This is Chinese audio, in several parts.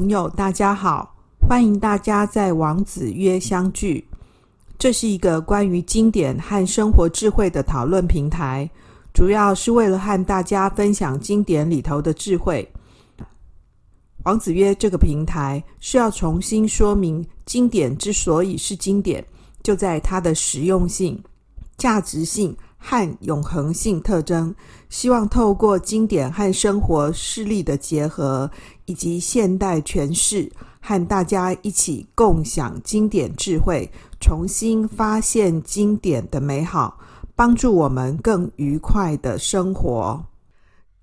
朋友，大家好，欢迎大家在王子约相聚。这是一个关于经典和生活智慧的讨论平台，主要是为了和大家分享经典里头的智慧。王子约这个平台是要重新说明经典之所以是经典，就在它的实用性、价值性和永恒性特征。希望透过经典和生活事例的结合，以及现代诠释，和大家一起共享经典智慧。重新发现经典的美好，帮助我们更愉快的生活。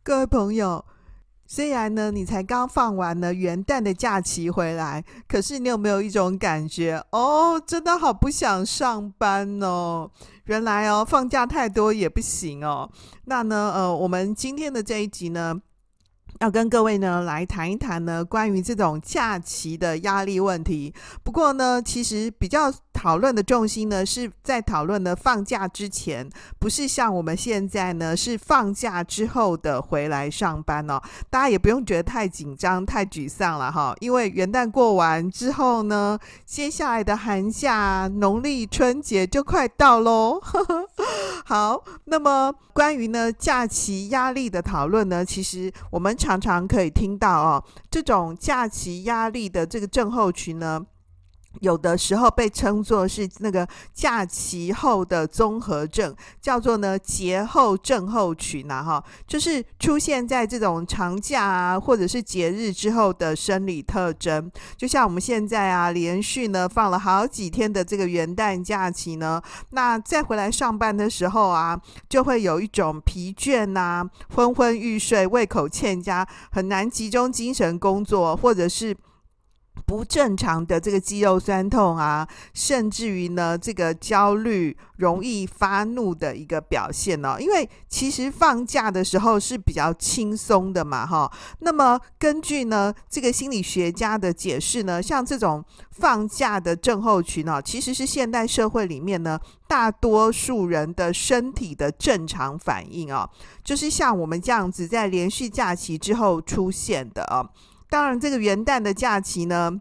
各位朋友，虽然呢，你才刚放完了元旦的假期回来，可是你有没有一种感觉？哦，真的好不想上班哦。原来哦，放假太多也不行哦。那呢，呃，我们今天的这一集呢，要跟各位呢来谈一谈呢关于这种假期的压力问题。不过呢，其实比较讨论的重心呢是在讨论呢放假之前，不是像我们现在呢是放假之后的回来上班哦。大家也不用觉得太紧张、太沮丧了哈，因为元旦过完之后呢，接下来的寒假、农历春节就快到喽。好，那么关于呢假期压力的讨论呢，其实我们常常可以听到哦，这种假期压力的这个症候群呢。有的时候被称作是那个假期后的综合症，叫做呢节后症候群呐，哈，就是出现在这种长假啊或者是节日之后的生理特征。就像我们现在啊，连续呢放了好几天的这个元旦假期呢，那再回来上班的时候啊，就会有一种疲倦呐、昏昏欲睡、胃口欠佳、很难集中精神工作，或者是。不正常的这个肌肉酸痛啊，甚至于呢，这个焦虑、容易发怒的一个表现哦。因为其实放假的时候是比较轻松的嘛，哈。那么根据呢这个心理学家的解释呢，像这种放假的症候群哦，其实是现代社会里面呢大多数人的身体的正常反应哦，就是像我们这样子在连续假期之后出现的哦。当然，这个元旦的假期呢，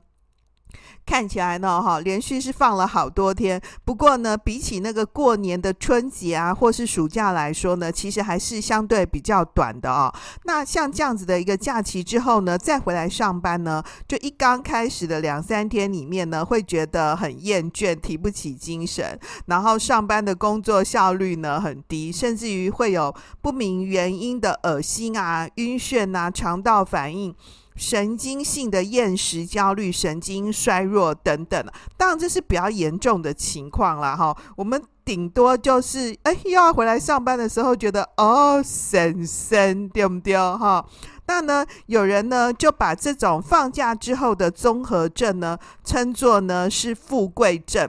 看起来呢，哈，连续是放了好多天。不过呢，比起那个过年的春节啊，或是暑假来说呢，其实还是相对比较短的哦。那像这样子的一个假期之后呢，再回来上班呢，就一刚开始的两三天里面呢，会觉得很厌倦，提不起精神，然后上班的工作效率呢很低，甚至于会有不明原因的恶心啊、晕眩啊、肠道反应。神经性的厌食、焦虑、神经衰弱等等，当然这是比较严重的情况啦。哈。我们顶多就是，哎，又要回来上班的时候，觉得哦，神神对不对？哈，那呢，有人呢就把这种放假之后的综合症呢，称作呢是富贵症。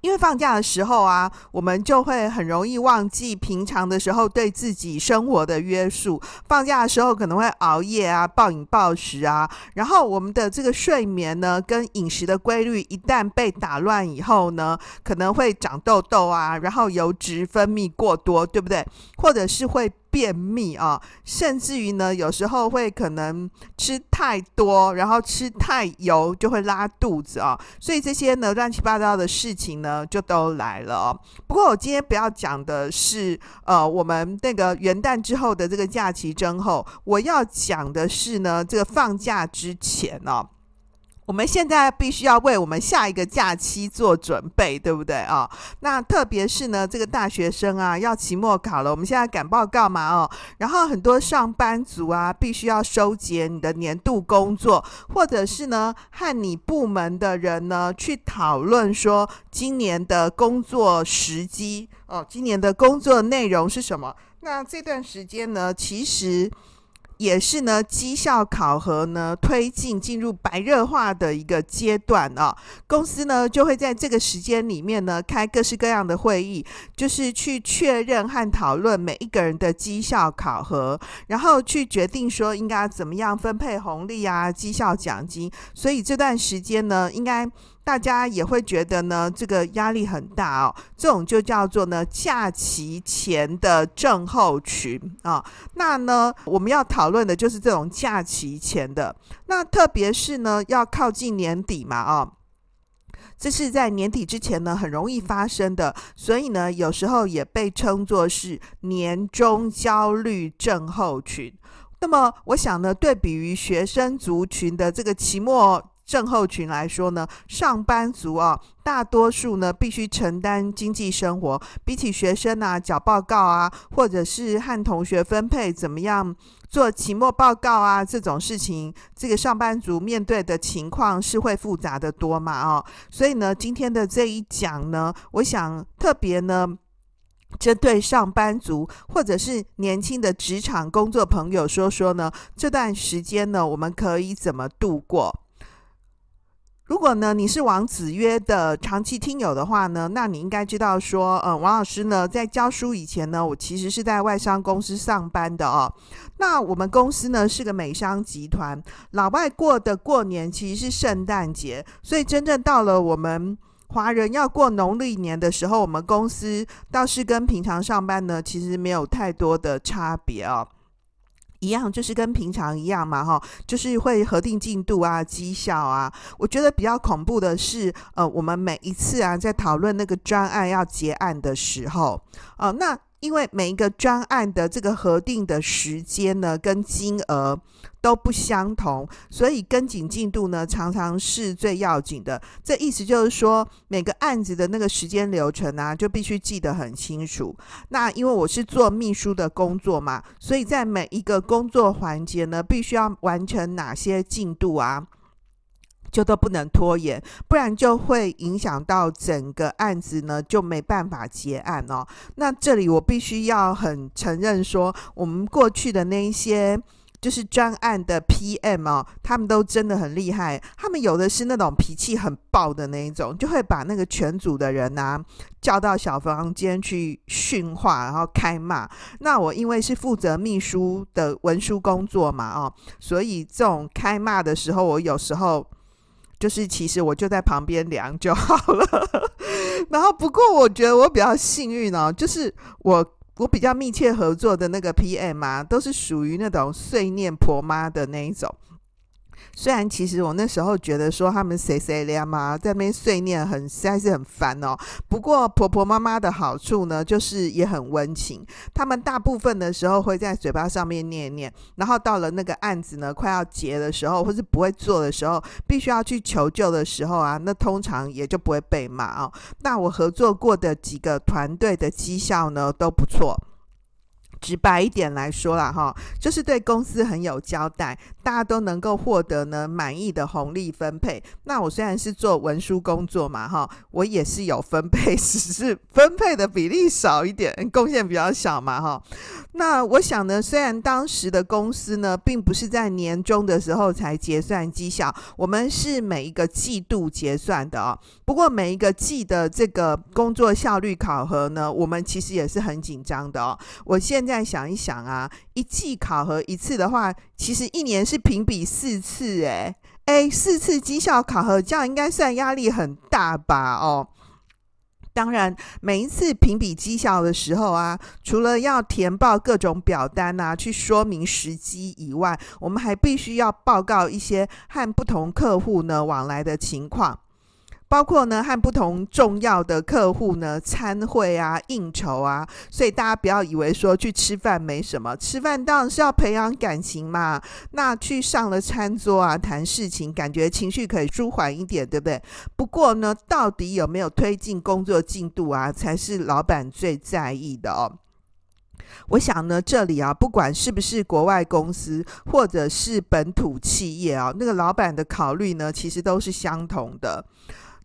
因为放假的时候啊，我们就会很容易忘记平常的时候对自己生活的约束。放假的时候可能会熬夜啊、暴饮暴食啊，然后我们的这个睡眠呢，跟饮食的规律一旦被打乱以后呢，可能会长痘痘啊，然后油脂分泌过多，对不对？或者是会。便秘啊，甚至于呢，有时候会可能吃太多，然后吃太油就会拉肚子啊，所以这些呢乱七八糟的事情呢就都来了哦。不过我今天不要讲的是呃我们那个元旦之后的这个假期之后，我要讲的是呢这个放假之前哦。我们现在必须要为我们下一个假期做准备，对不对啊？那特别是呢，这个大学生啊，要期末考了，我们现在赶报告嘛，哦，然后很多上班族啊，必须要收结你的年度工作，或者是呢，和你部门的人呢去讨论说今年的工作时机哦，今年的工作内容是什么？那这段时间呢，其实。也是呢，绩效考核呢推进进入白热化的一个阶段啊。公司呢就会在这个时间里面呢开各式各样的会议，就是去确认和讨论每一个人的绩效考核，然后去决定说应该怎么样分配红利啊、绩效奖金。所以这段时间呢，应该。大家也会觉得呢，这个压力很大哦。这种就叫做呢假期前的症候群啊。那呢，我们要讨论的就是这种假期前的。那特别是呢，要靠近年底嘛，啊。这是在年底之前呢，很容易发生的，所以呢，有时候也被称作是年终焦虑症候群。那么，我想呢，对比于学生族群的这个期末症候群来说呢，上班族啊，大多数呢必须承担经济生活，比起学生啊，缴报告啊，或者是和同学分配怎么样。做期末报告啊，这种事情，这个上班族面对的情况是会复杂的多嘛？哦，所以呢，今天的这一讲呢，我想特别呢，针对上班族或者是年轻的职场工作朋友说说呢，这段时间呢，我们可以怎么度过？如果呢，你是王子约的长期听友的话呢，那你应该知道说，嗯，王老师呢在教书以前呢，我其实是在外商公司上班的哦。那我们公司呢是个美商集团，老外过的过年其实是圣诞节，所以真正到了我们华人要过农历年的时候，我们公司倒是跟平常上班呢其实没有太多的差别哦。一样就是跟平常一样嘛，哈，就是会核定进度啊、绩效啊。我觉得比较恐怖的是，呃，我们每一次啊在讨论那个专案要结案的时候，呃，那。因为每一个专案的这个核定的时间呢，跟金额都不相同，所以跟紧进度呢，常常是最要紧的。这意思就是说，每个案子的那个时间流程啊，就必须记得很清楚。那因为我是做秘书的工作嘛，所以在每一个工作环节呢，必须要完成哪些进度啊？就都不能拖延，不然就会影响到整个案子呢，就没办法结案哦。那这里我必须要很承认说，我们过去的那一些就是专案的 PM 哦，他们都真的很厉害。他们有的是那种脾气很爆的那一种，就会把那个全组的人啊叫到小房间去训话，然后开骂。那我因为是负责秘书的文书工作嘛，哦，所以这种开骂的时候，我有时候。就是其实我就在旁边量就好了，然后不过我觉得我比较幸运哦，就是我我比较密切合作的那个 PM 啊，都是属于那种碎念婆妈的那一种。虽然其实我那时候觉得说他们谁谁凉嘛，在那边碎念很实在是很烦哦。不过婆婆妈妈的好处呢，就是也很温情。他们大部分的时候会在嘴巴上面念念，然后到了那个案子呢快要结的时候，或是不会做的时候，必须要去求救的时候啊，那通常也就不会被骂哦。那我合作过的几个团队的绩效呢都不错。直白一点来说啦，哈，就是对公司很有交代，大家都能够获得呢满意的红利分配。那我虽然是做文书工作嘛，哈，我也是有分配，只是分配的比例少一点，贡献比较小嘛，哈。那我想呢，虽然当时的公司呢，并不是在年终的时候才结算绩效，我们是每一个季度结算的哦。不过每一个季的这个工作效率考核呢，我们其实也是很紧张的哦。我现在。现在想一想啊，一季考核一次的话，其实一年是评比四次，诶诶，四次绩效考核，这样应该算压力很大吧？哦，当然，每一次评比绩效的时候啊，除了要填报各种表单啊，去说明时机以外，我们还必须要报告一些和不同客户呢往来的情况。包括呢，和不同重要的客户呢参会啊、应酬啊，所以大家不要以为说去吃饭没什么，吃饭当然是要培养感情嘛。那去上了餐桌啊，谈事情，感觉情绪可以舒缓一点，对不对？不过呢，到底有没有推进工作进度啊，才是老板最在意的哦。我想呢，这里啊，不管是不是国外公司，或者是本土企业啊，那个老板的考虑呢，其实都是相同的。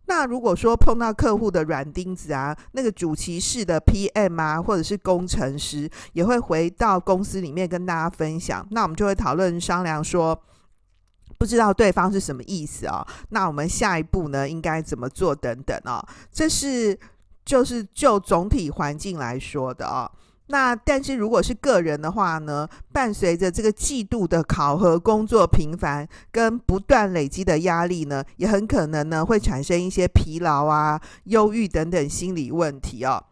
那如果说碰到客户的软钉子啊，那个主期室的 PM 啊，或者是工程师，也会回到公司里面跟大家分享。那我们就会讨论商量说，不知道对方是什么意思啊？那我们下一步呢，应该怎么做等等啊？这是就是就总体环境来说的啊。那但是如果是个人的话呢，伴随着这个季度的考核工作频繁跟不断累积的压力呢，也很可能呢会产生一些疲劳啊、忧郁等等心理问题哦。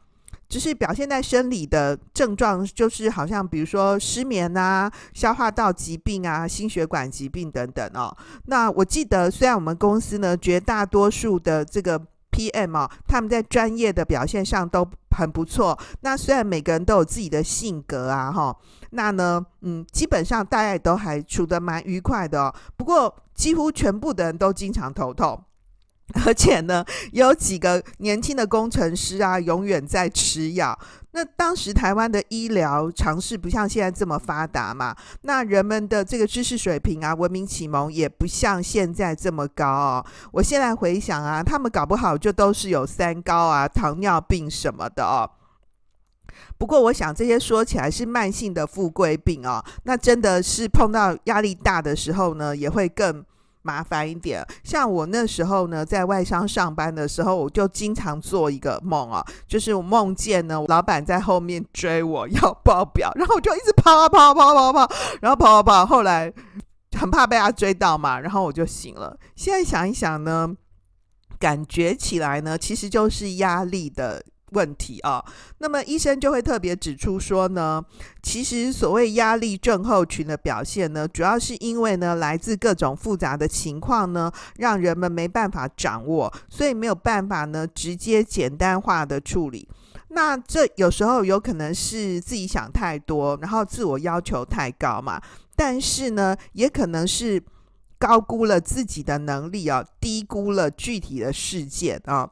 就是表现在生理的症状，就是好像比如说失眠啊、消化道疾病啊、心血管疾病等等哦。那我记得，虽然我们公司呢，绝大多数的这个 PM 哦，他们在专业的表现上都很不错。那虽然每个人都有自己的性格啊，哈，那呢，嗯，基本上大家也都还处得蛮愉快的。不过，几乎全部的人都经常头痛。而且呢，有几个年轻的工程师啊，永远在吃药。那当时台湾的医疗常识不像现在这么发达嘛，那人们的这个知识水平啊，文明启蒙也不像现在这么高哦。我现在回想啊，他们搞不好就都是有三高啊、糖尿病什么的哦。不过我想这些说起来是慢性的富贵病哦，那真的是碰到压力大的时候呢，也会更。麻烦一点，像我那时候呢，在外商上班的时候，我就经常做一个梦啊，就是我梦见呢，老板在后面追我要报表，然后我就一直跑啊跑啊跑啊跑跑，然后跑啊跑，后来很怕被他追到嘛，然后我就醒了。现在想一想呢，感觉起来呢，其实就是压力的。问题啊，那么医生就会特别指出说呢，其实所谓压力症候群的表现呢，主要是因为呢，来自各种复杂的情况呢，让人们没办法掌握，所以没有办法呢，直接简单化的处理。那这有时候有可能是自己想太多，然后自我要求太高嘛，但是呢，也可能是高估了自己的能力啊，低估了具体的事件啊。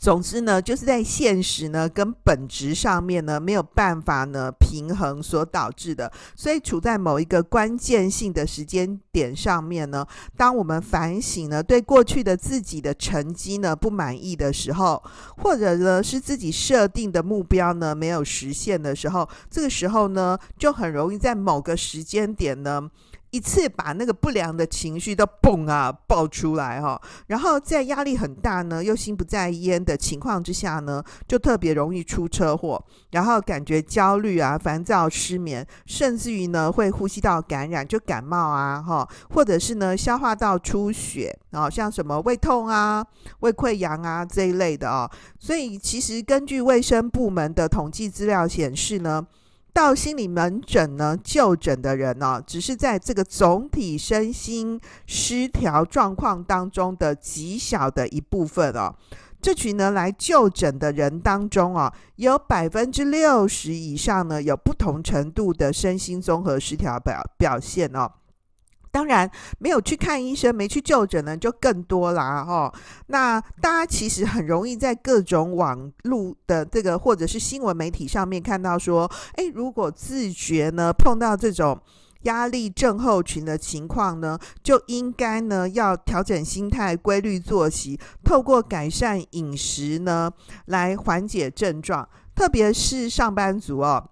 总之呢，就是在现实呢跟本质上面呢没有办法呢平衡所导致的，所以处在某一个关键性的时间点上面呢，当我们反省呢对过去的自己的成绩呢不满意的时候，或者呢是自己设定的目标呢没有实现的时候，这个时候呢就很容易在某个时间点呢。一次把那个不良的情绪都嘣啊爆出来哈，然后在压力很大呢，又心不在焉的情况之下呢，就特别容易出车祸，然后感觉焦虑啊、烦躁、失眠，甚至于呢会呼吸道感染，就感冒啊哈，或者是呢消化道出血啊，像什么胃痛啊、胃溃疡啊这一类的哦。所以其实根据卫生部门的统计资料显示呢。到心理门诊呢就诊的人呢，只是在这个总体身心失调状况当中的极小的一部分哦。这群呢来就诊的人当中啊，有百分之六十以上呢有不同程度的身心综合失调表表现哦。当然，没有去看医生，没去就诊呢，就更多啦哈。那大家其实很容易在各种网络的这个或者是新闻媒体上面看到说，诶，如果自觉呢碰到这种压力症候群的情况呢，就应该呢要调整心态、规律作息，透过改善饮食呢来缓解症状，特别是上班族哦。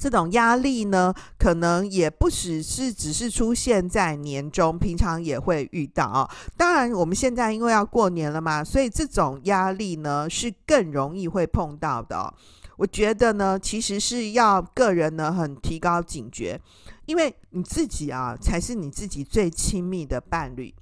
这种压力呢，可能也不只是只是出现在年终，平常也会遇到啊。当然，我们现在因为要过年了嘛，所以这种压力呢是更容易会碰到的。我觉得呢，其实是要个人呢很提高警觉，因为你自己啊才是你自己最亲密的伴侣。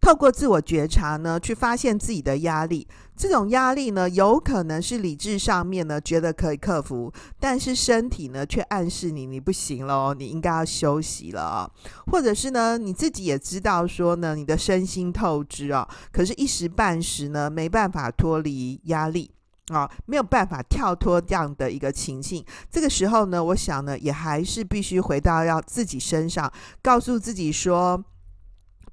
透过自我觉察呢，去发现自己的压力。这种压力呢，有可能是理智上面呢觉得可以克服，但是身体呢却暗示你你不行了，你应该要休息了。或者是呢，你自己也知道说呢，你的身心透支啊，可是一时半时呢没办法脱离压力啊，没有办法跳脱这样的一个情境。这个时候呢，我想呢，也还是必须回到要自己身上，告诉自己说。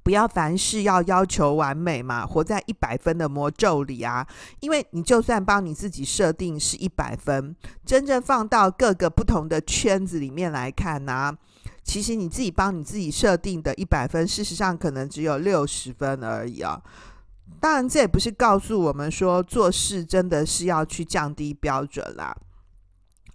不要凡事要要求完美嘛，活在一百分的魔咒里啊！因为你就算帮你自己设定是一百分，真正放到各个不同的圈子里面来看呢、其实你自己帮你自己设定的一百分，事实上可能只有六十分而已啊！当然，这也不是告诉我们说做事真的是要去降低标准啦。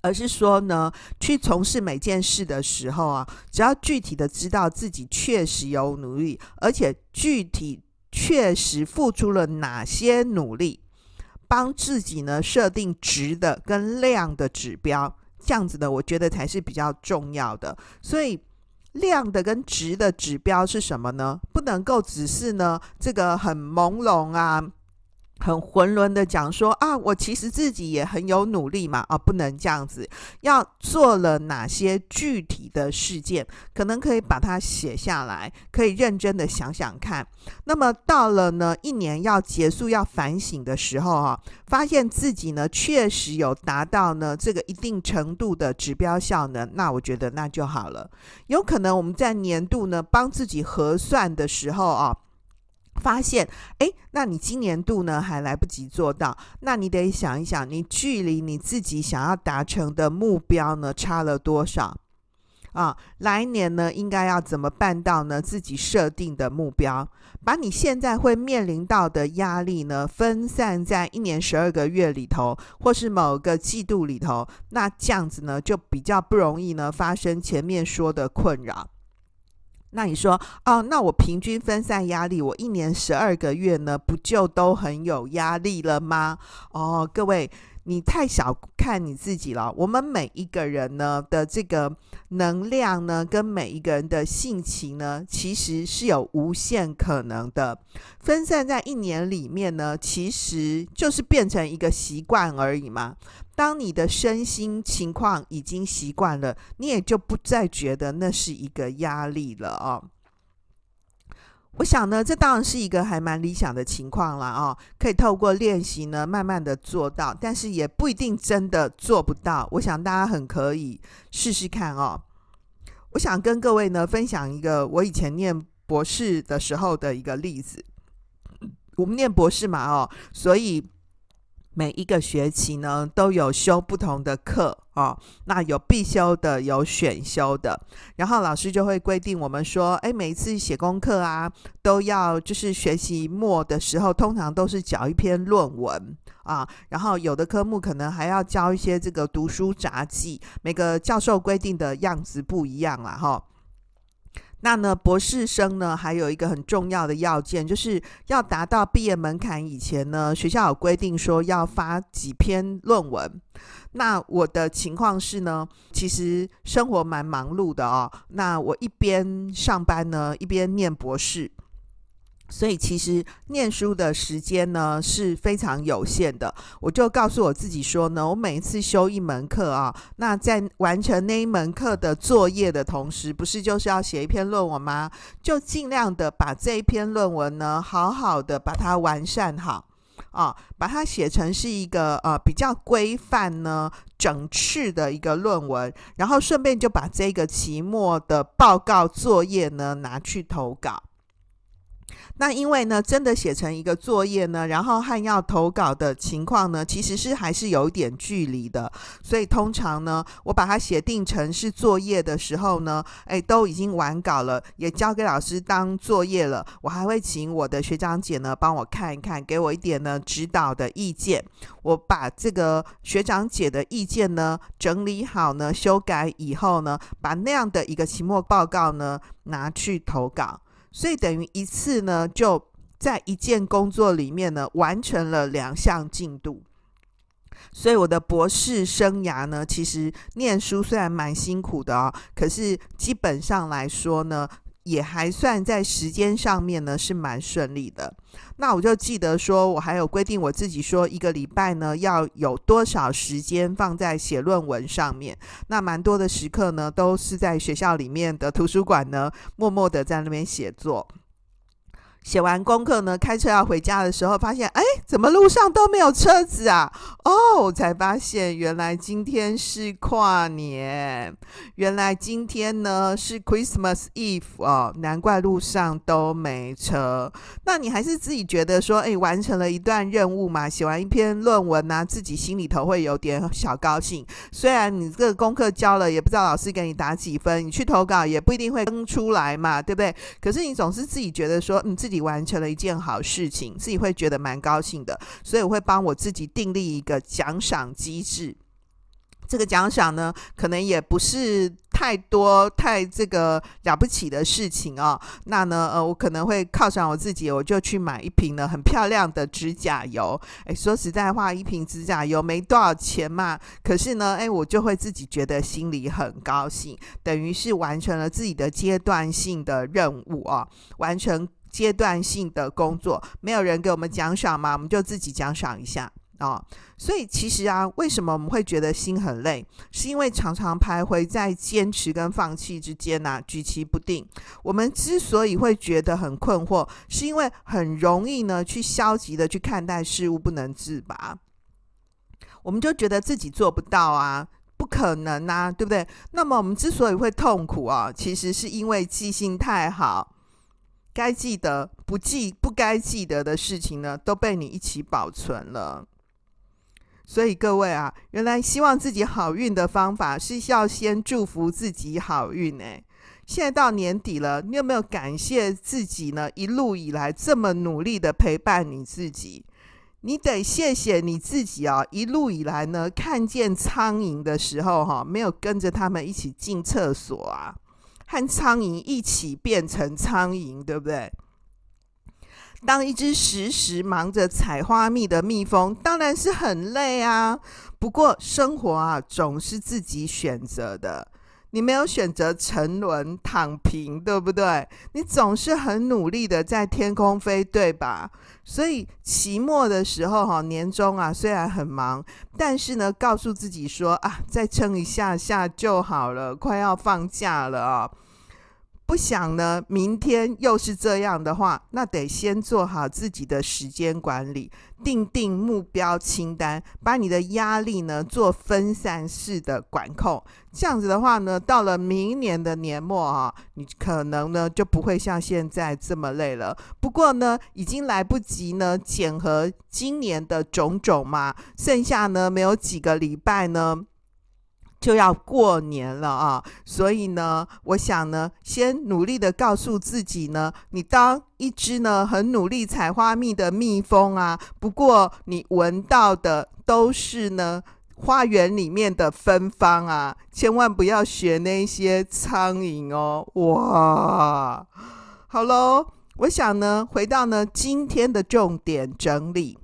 而是说呢，去从事每件事的时候啊，只要具体的知道自己确实有努力，而且具体确实付出了哪些努力，帮自己呢设定值的跟量的指标，这样子的，我觉得才是比较重要的。所以，量的跟值的指标是什么呢？不能够只是呢这个很朦胧啊。很囫囵的讲说啊，我其实自己也很有努力嘛，啊，不能这样子，要做了哪些具体的事件，可能可以把它写下来，可以认真的想想看。那么到了呢一年要结束要反省的时候啊，发现自己呢确实有达到呢这个一定程度的指标效能，那我觉得那就好了。有可能我们在年度呢帮自己核算的时候啊。发现，诶，那你今年度呢还来不及做到，那你得想一想，你距离你自己想要达成的目标呢差了多少啊？来年呢应该要怎么办到呢？自己设定的目标，把你现在会面临到的压力呢分散在一年十二个月里头，或是某个季度里头，那这样子呢就比较不容易呢发生前面说的困扰。那你说哦，那我平均分散压力，我一年十二个月呢，不就都很有压力了吗？哦，各位，你太小看你自己了。我们每一个人呢的这个能量呢，跟每一个人的性情呢，其实是有无限可能的。分散在一年里面呢，其实就是变成一个习惯而已嘛。当你的身心情况已经习惯了，你也就不再觉得那是一个压力了哦。我想呢，这当然是一个还蛮理想的情况了哦，可以透过练习呢，慢慢的做到，但是也不一定真的做不到。我想大家很可以试试看哦。我想跟各位呢分享一个我以前念博士的时候的一个例子。我们念博士嘛哦，所以。每一个学期呢，都有修不同的课哦。那有必修的，有选修的。然后老师就会规定我们说，哎，每一次写功课啊，都要就是学期末的时候，通常都是交一篇论文啊。然后有的科目可能还要交一些这个读书札记。每个教授规定的样子不一样啦，哈。那呢，博士生呢，还有一个很重要的要件，就是要达到毕业门槛以前呢，学校有规定说要发几篇论文。那我的情况是呢，其实生活蛮忙碌的哦。那我一边上班呢，一边念博士。所以其实念书的时间呢是非常有限的，我就告诉我自己说呢，我每一次修一门课啊，那在完成那一门课的作业的同时，不是就是要写一篇论文吗？就尽量的把这一篇论文呢，好好的把它完善好啊，把它写成是一个呃比较规范呢、整饬的一个论文，然后顺便就把这个期末的报告作业呢拿去投稿。那因为呢，真的写成一个作业呢，然后和要投稿的情况呢，其实是还是有一点距离的。所以通常呢，我把它写定成是作业的时候呢，哎，都已经完稿了，也交给老师当作业了。我还会请我的学长姐呢帮我看一看，给我一点呢指导的意见。我把这个学长姐的意见呢整理好呢，修改以后呢，把那样的一个期末报告呢拿去投稿。所以等于一次呢，就在一件工作里面呢，完成了两项进度。所以我的博士生涯呢，其实念书虽然蛮辛苦的哦，可是基本上来说呢，也还算在时间上面呢是蛮顺利的。那我就记得说，我还有规定我自己说，一个礼拜呢要有多少时间放在写论文上面。那蛮多的时刻呢，都是在学校里面的图书馆呢，默默的在那边写作。写完功课呢，开车要回家的时候，发现哎，怎么路上都没有车子啊？哦，才发现原来今天是跨年，原来今天呢是 Christmas Eve 哦，难怪路上都没车。那你还是自己觉得说，哎，完成了一段任务嘛，写完一篇论文呢，自己心里头会有点小高兴。虽然你这个功课交了，也不知道老师给你打几分，你去投稿也不一定会登出来嘛，对不对？可是你总是自己觉得说，你自己。自己完成了一件好事情，自己会觉得蛮高兴的，所以我会帮我自己订立一个奖赏机制。这个奖赏呢，可能也不是太多太这个了不起的事情哦，那呢，呃，我可能会犒赏我自己，我就去买一瓶呢很漂亮的指甲油。哎，说实在话，一瓶指甲油没多少钱嘛，可是呢，哎，我就会自己觉得心里很高兴，等于是完成了自己的阶段性的任务啊，完成阶段性的工作。没有人给我们奖赏嘛，我们就自己奖赏一下。啊、哦，所以其实啊，为什么我们会觉得心很累？是因为常常徘徊在坚持跟放弃之间呐、举棋不定。我们之所以会觉得很困惑，是因为很容易呢去消极的去看待事物，不能自拔。我们就觉得自己做不到啊，不可能啊，对不对？那么我们之所以会痛苦啊，其实是因为记性太好，该记得不记不该记得的事情呢，都被你一起保存了。所以各位啊，原来希望自己好运的方法是要先祝福自己好运诶。现在到年底了，你有没有感谢自己呢？一路以来这么努力的陪伴你自己，你得谢谢你自己啊！一路以来呢，看见苍蝇的时候哈，没有跟着他们一起进厕所啊，和苍蝇一起变成苍蝇，对不对？当一只时时忙着采花蜜的蜜蜂，当然是很累啊。不过生活啊，总是自己选择的。你没有选择沉沦躺平，对不对？你总是很努力的在天空飞，对吧？所以期末的时候，哈，年终啊，虽然很忙，但是呢，告诉自己说啊，再撑一下下就好了，快要放假了啊。不想呢，明天又是这样的话，那得先做好自己的时间管理，定定目标清单，把你的压力呢做分散式的管控。这样子的话呢，到了明年的年末啊，你可能呢就不会像现在这么累了。不过呢，已经来不及呢检核今年的种种嘛，剩下呢没有几个礼拜呢。就要过年了啊，所以呢，我想呢，先努力的告诉自己呢，你当一只呢很努力采花蜜的蜜蜂啊，不过你闻到的都是呢花园里面的芬芳啊，千万不要学那些苍蝇哦。哇，好喽，我想呢，回到呢今天的重点整理。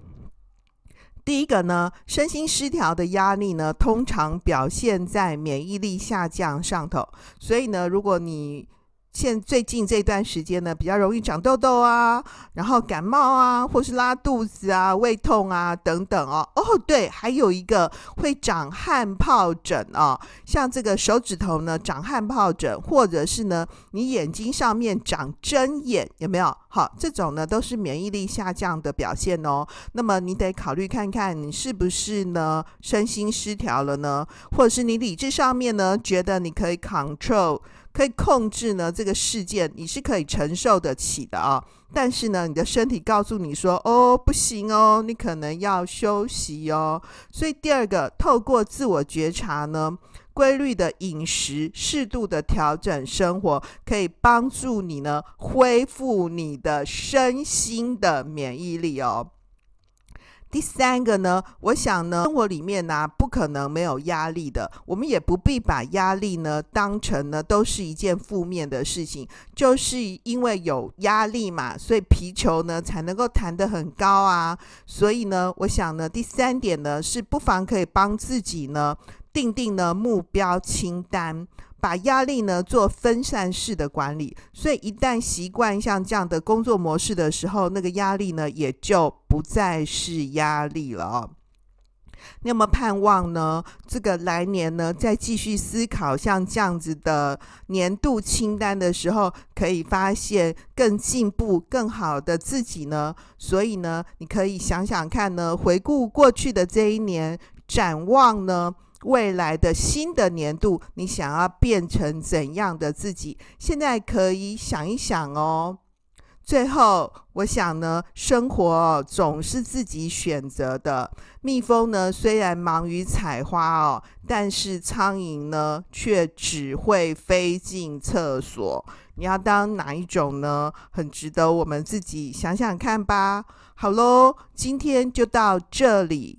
第一个呢，身心失调的压力呢，通常表现在免疫力下降上头。所以呢，如果你现最近这段时间呢，比较容易长痘痘啊，然后感冒啊，或是拉肚子啊、胃痛啊等等哦。哦，对，还有一个会长汗疱疹啊，像这个手指头呢长汗疱疹，或者是呢你眼睛上面长针眼，有没有？好，这种呢都是免疫力下降的表现哦。那么你得考虑看看，你是不是呢身心失调了呢？或者是你理智上面呢觉得你可以 control。可以控制呢，这个事件你是可以承受得起的啊。但是呢，你的身体告诉你说：“哦，不行哦，你可能要休息哦。”所以第二个，透过自我觉察呢，规律的饮食，适度的调整生活，可以帮助你呢恢复你的身心的免疫力哦。第三个呢，我想呢，生活里面呢、不可能没有压力的。我们也不必把压力呢当成呢都是一件负面的事情。就是因为有压力嘛，所以皮球呢才能够弹得很高啊。所以呢，我想呢，第三点呢是不妨可以帮自己呢定定呢目标清单。把压力呢做分散式的管理，所以一旦习惯像这样的工作模式的时候，那个压力呢也就不再是压力了哦。你有没有盼望呢？这个来年呢，再继续思考像这样子的年度清单的时候，可以发现更进步、更好的自己呢？所以呢，你可以想想看呢，回顾过去的这一年，展望呢。未来的新的年度，你想要变成怎样的自己？现在可以想一想哦。最后，我想呢，生活，总是自己选择的。蜜蜂呢，虽然忙于采花哦，但是苍蝇呢，却只会飞进厕所。你要当哪一种呢？很值得我们自己想想看吧。好喽，今天就到这里。